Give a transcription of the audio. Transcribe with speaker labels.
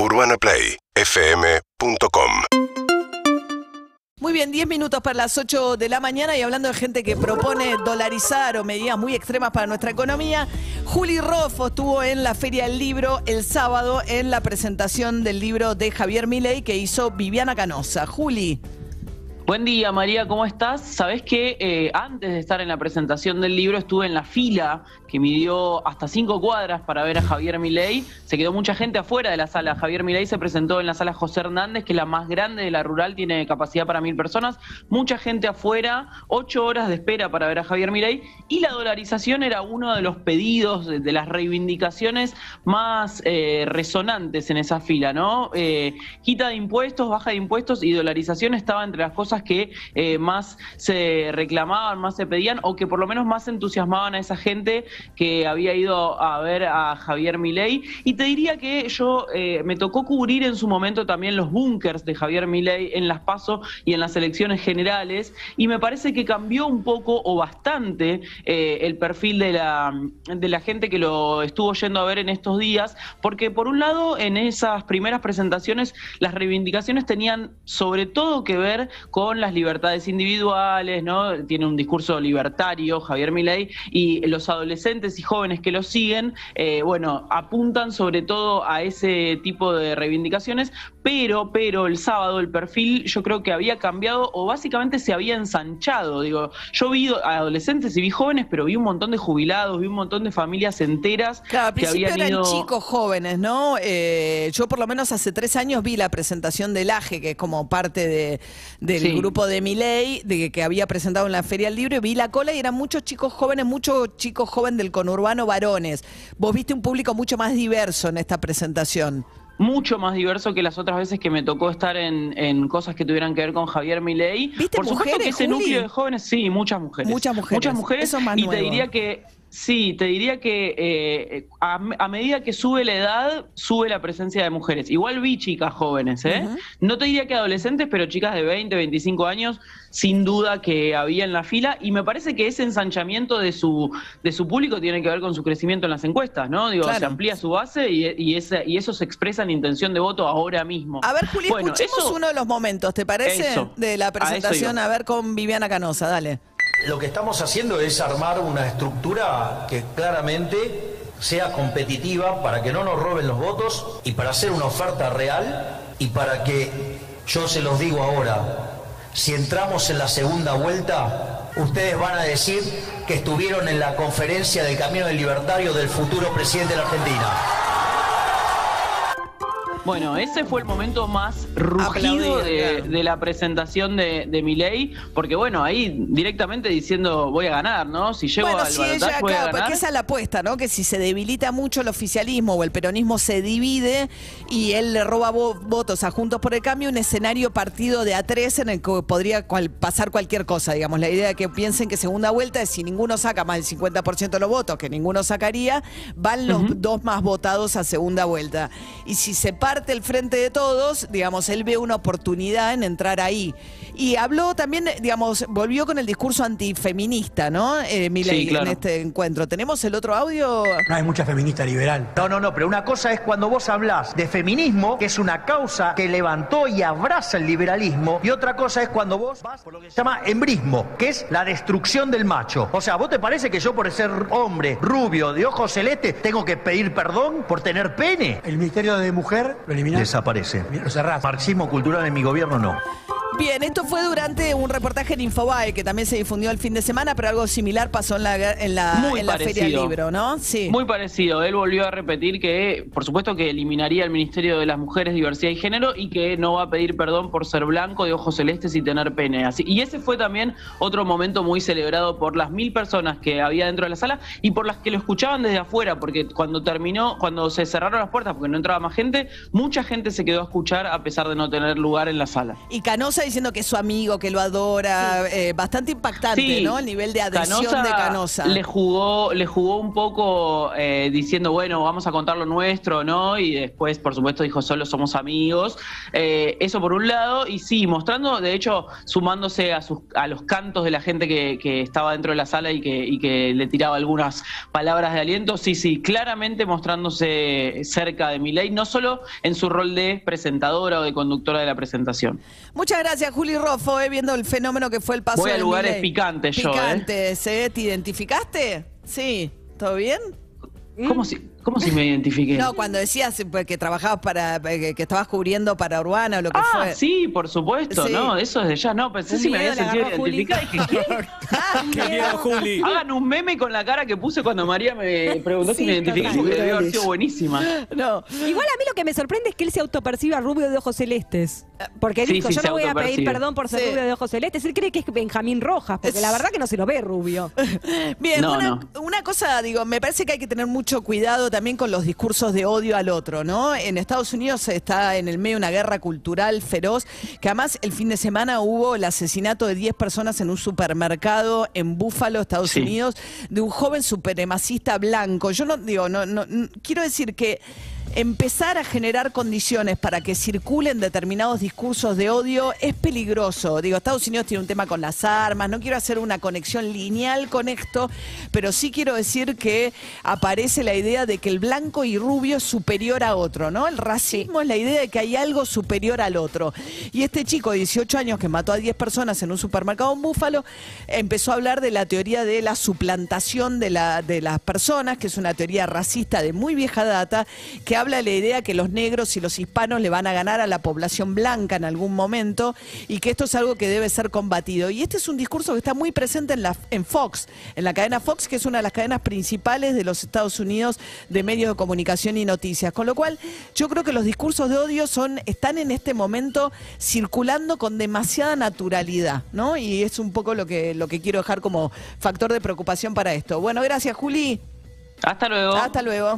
Speaker 1: UrbanaPlayFM.com
Speaker 2: Muy bien, 10 minutos para las 8 de la mañana y hablando de gente que propone dolarizar o medidas muy extremas para nuestra economía, Juli Roffo estuvo en la Feria del Libro el sábado en la presentación del libro de Javier Milei que hizo Viviana Canosa. Juli.
Speaker 3: Buen día, María, ¿cómo estás? Sabés que eh, antes de estar en la presentación del libro estuve en la fila que midió hasta cinco cuadras para ver a Javier Milei. Se quedó mucha gente afuera de la sala. Javier Milei se presentó en la sala José Hernández, que es la más grande de la rural, tiene capacidad para mil personas. Mucha gente afuera, ocho horas de espera para ver a Javier Milei. Y la dolarización era uno de los pedidos, de, las reivindicaciones más eh, resonantes en esa fila, ¿no? Eh, quita de impuestos, baja de impuestos y dolarización estaba entre las cosas que eh, más se reclamaban, más se pedían o que por lo menos más entusiasmaban a esa gente que había ido a ver a Javier Milei. Y te diría que yo eh, me tocó cubrir en su momento también los búnkers de Javier Milei en las PASO y en las elecciones generales y me parece que cambió un poco o bastante eh, el perfil de la, de la gente que lo estuvo yendo a ver en estos días, porque por un lado en esas primeras presentaciones las reivindicaciones tenían sobre todo que ver con con las libertades individuales, ¿no? Tiene un discurso libertario, Javier Milei, y los adolescentes y jóvenes que lo siguen, eh, bueno, apuntan sobre todo a ese tipo de reivindicaciones, pero, pero el sábado el perfil yo creo que había cambiado o básicamente se había ensanchado. Digo, yo vi adolescentes y vi jóvenes, pero vi un montón de jubilados, vi un montón de familias enteras
Speaker 2: claro, que habían eran chicos jóvenes, ¿no? Eh, yo por lo menos hace tres años vi la presentación del AGE, que es como parte de, del grupo de Miley, de que había presentado en la Feria del Libro, y vi la cola y eran muchos chicos jóvenes, muchos chicos jóvenes del conurbano varones. Vos viste un público mucho más diverso en esta presentación
Speaker 3: mucho más diverso que las otras veces que me tocó estar en, cosas que tuvieran que ver con Javier Milei.
Speaker 2: Por supuesto
Speaker 3: que ese núcleo de jóvenes, sí, muchas mujeres.
Speaker 2: Muchas mujeres.
Speaker 3: Muchas mujeres. y te diría que Sí, te diría que eh, a, medida que sube la edad, sube la presencia de mujeres. Igual vi chicas jóvenes, ¿eh? No te diría que adolescentes, pero chicas de 20, 25 años, sin duda que había en la fila. Y me parece que ese ensanchamiento de su, de su público tiene que ver con su crecimiento en las encuestas, ¿no? Digo, se amplía su base y, y, y eso se expresa en intención de voto ahora mismo.
Speaker 2: A ver, Juli, escuchemos uno de los momentos, ¿te parece? de la presentación, a ver con Viviana Canosa, dale.
Speaker 4: Lo que estamos haciendo es armar una estructura que claramente sea competitiva para que no nos roben los votos y para hacer una oferta real y para que, yo se los digo ahora, si entramos en la segunda vuelta, ustedes van a decir que estuvieron en la conferencia del Camino del Libertario del futuro presidente de la Argentina.
Speaker 3: Bueno, ese fue el momento más rugido de, la presentación de, de Milei, porque bueno, ahí directamente diciendo voy a ganar, ¿no? Si llego al si ella, voy a ganar.
Speaker 2: Porque esa es la apuesta, ¿no? Que si se debilita mucho el oficialismo o el peronismo se divide y él le roba votos a Juntos por el Cambio, un escenario partido de a tres en el que podría pasar cualquier cosa, digamos. La idea de que piensen que segunda vuelta es si ninguno saca más del 50% de los votos, que ninguno sacaría, van los dos más votados a segunda vuelta. Y si se parte el frente de todos, digamos, él ve una oportunidad en entrar ahí. Y habló también, digamos, volvió con el discurso antifeminista, ¿no? Eh, en este encuentro. ¿Tenemos el otro audio?
Speaker 5: No hay mucha feminista liberal.
Speaker 6: No, no, no, pero una cosa es cuando vos hablás de feminismo, que es una causa que levantó y abraza el liberalismo, y otra cosa es cuando vos vas por lo que se llama embrismo, que es la destrucción del macho. O sea, ¿vos te parece que yo por ser hombre, rubio, de ojos celestes, tengo que pedir perdón por tener pene?
Speaker 5: El Ministerio de Mujer lo.
Speaker 6: Desaparece.
Speaker 5: Lo cerrás.
Speaker 6: Marxismo cultural en mi gobierno no.
Speaker 2: Bien, esto fue durante un reportaje en Infobae que también se difundió el fin de semana, pero algo similar pasó en la, en la, Feria del Libro, ¿no?
Speaker 3: Sí. Muy parecido. Él volvió a repetir que, por supuesto, que eliminaría el Ministerio de las Mujeres, Diversidad y Género y que no va a pedir perdón por ser blanco, de ojos celestes y tener pene. Así, y ese fue también otro momento muy celebrado por las mil personas que había dentro de la sala y por las que lo escuchaban desde afuera, porque cuando terminó, cuando se cerraron las puertas porque no entraba más gente, mucha gente se quedó a escuchar a pesar de no tener lugar en la sala.
Speaker 2: Y Canosa Canosa diciendo que es su amigo, que lo adora, eh, bastante impactante,
Speaker 3: Sí.
Speaker 2: ¿no? El nivel de adhesión de Canosa.
Speaker 3: Le jugó, le jugó un poco eh, diciendo, bueno, vamos a contar lo nuestro, ¿no? Y después, por supuesto, dijo, solo somos amigos. Eh, eso por un lado, y sí, mostrando, de hecho, sumándose a, sus, a los cantos de la gente que, que estaba dentro de la sala y que, y que le tiraba algunas palabras de aliento, sí, sí, claramente mostrándose cerca de Milei, no solo en su rol de presentadora o de conductora de la presentación.
Speaker 2: Muchas gracias, Juli Roffo, eh, viendo el fenómeno que fue el paso
Speaker 3: Voy a lugares
Speaker 2: Milei.
Speaker 3: picantes yo, ¿eh?
Speaker 2: Picantes, ¿eh? ¿Te identificaste? Sí. ¿Todo bien?
Speaker 3: ¿Cómo si, cómo si me identifiqué?
Speaker 2: No, cuando decías pues, que trabajabas para, que estabas cubriendo para Urbana o lo que
Speaker 3: Ah,
Speaker 2: fue.
Speaker 3: sí, por supuesto,
Speaker 2: Sí.
Speaker 3: no, eso desde ya, no, pensé
Speaker 1: Un
Speaker 3: si me había sentido identificada y dije, ¿qué?
Speaker 2: Ah,
Speaker 7: Qué miedo, Juli.
Speaker 3: Hagan un meme con la cara que puse cuando María me preguntó si
Speaker 1: Sí,
Speaker 3: me identifiqué, porque debió haber sido buenísima.
Speaker 2: no.
Speaker 1: Igual a mí lo que me sorprende es que él se autoperciba rubio de ojos celestes. Porque él
Speaker 3: Sí,
Speaker 1: dijo,
Speaker 3: sí,
Speaker 1: yo no voy a pedir perdón por ser
Speaker 2: Sí.
Speaker 1: rubio de ojos celestes. Él cree que es Benjamín Rojas, porque
Speaker 2: Es-
Speaker 1: la verdad que no se lo ve rubio.
Speaker 2: Bien,
Speaker 3: No,
Speaker 2: una,
Speaker 3: no.
Speaker 2: una cosa, digo, me parece que hay que tener mucho cuidado también con los discursos de odio al otro, ¿no? En Estados Unidos está en el medio una guerra cultural feroz, que además el fin de semana hubo el asesinato de 10 personas en un supermercado en Búfalo, Estados
Speaker 3: Sí.
Speaker 2: Unidos, de un joven supremacista blanco. Yo no digo, no, no, no- quiero decir que empezar a generar condiciones para que circulen determinados discursos de odio es peligroso. Digo, Estados Unidos tiene un tema con las armas, no quiero hacer una conexión lineal con esto, pero sí quiero decir que aparece la idea de que el blanco y rubio es superior a otro, ¿no? El racismo es la idea de que hay algo superior al otro. Y este chico de 18 años que mató a 10 personas en un supermercado en Búfalo empezó a hablar de la teoría de la suplantación de, la, de las personas, que es una teoría racista de muy vieja data, que habla de la idea que los negros y los hispanos le van a ganar a la población blanca en algún momento y que esto es algo que debe ser combatido. Y este es un discurso que está muy presente en, la, en Fox, en la cadena Fox, que es una de las cadenas principales de los Estados Unidos de medios de comunicación y noticias. Con lo cual, yo creo que los discursos de odio son, están en este momento circulando con demasiada naturalidad, ¿no? Y es un poco lo que, lo que quiero dejar como factor de preocupación para esto. Bueno, gracias, Juli.
Speaker 3: Hasta luego.
Speaker 2: Hasta luego.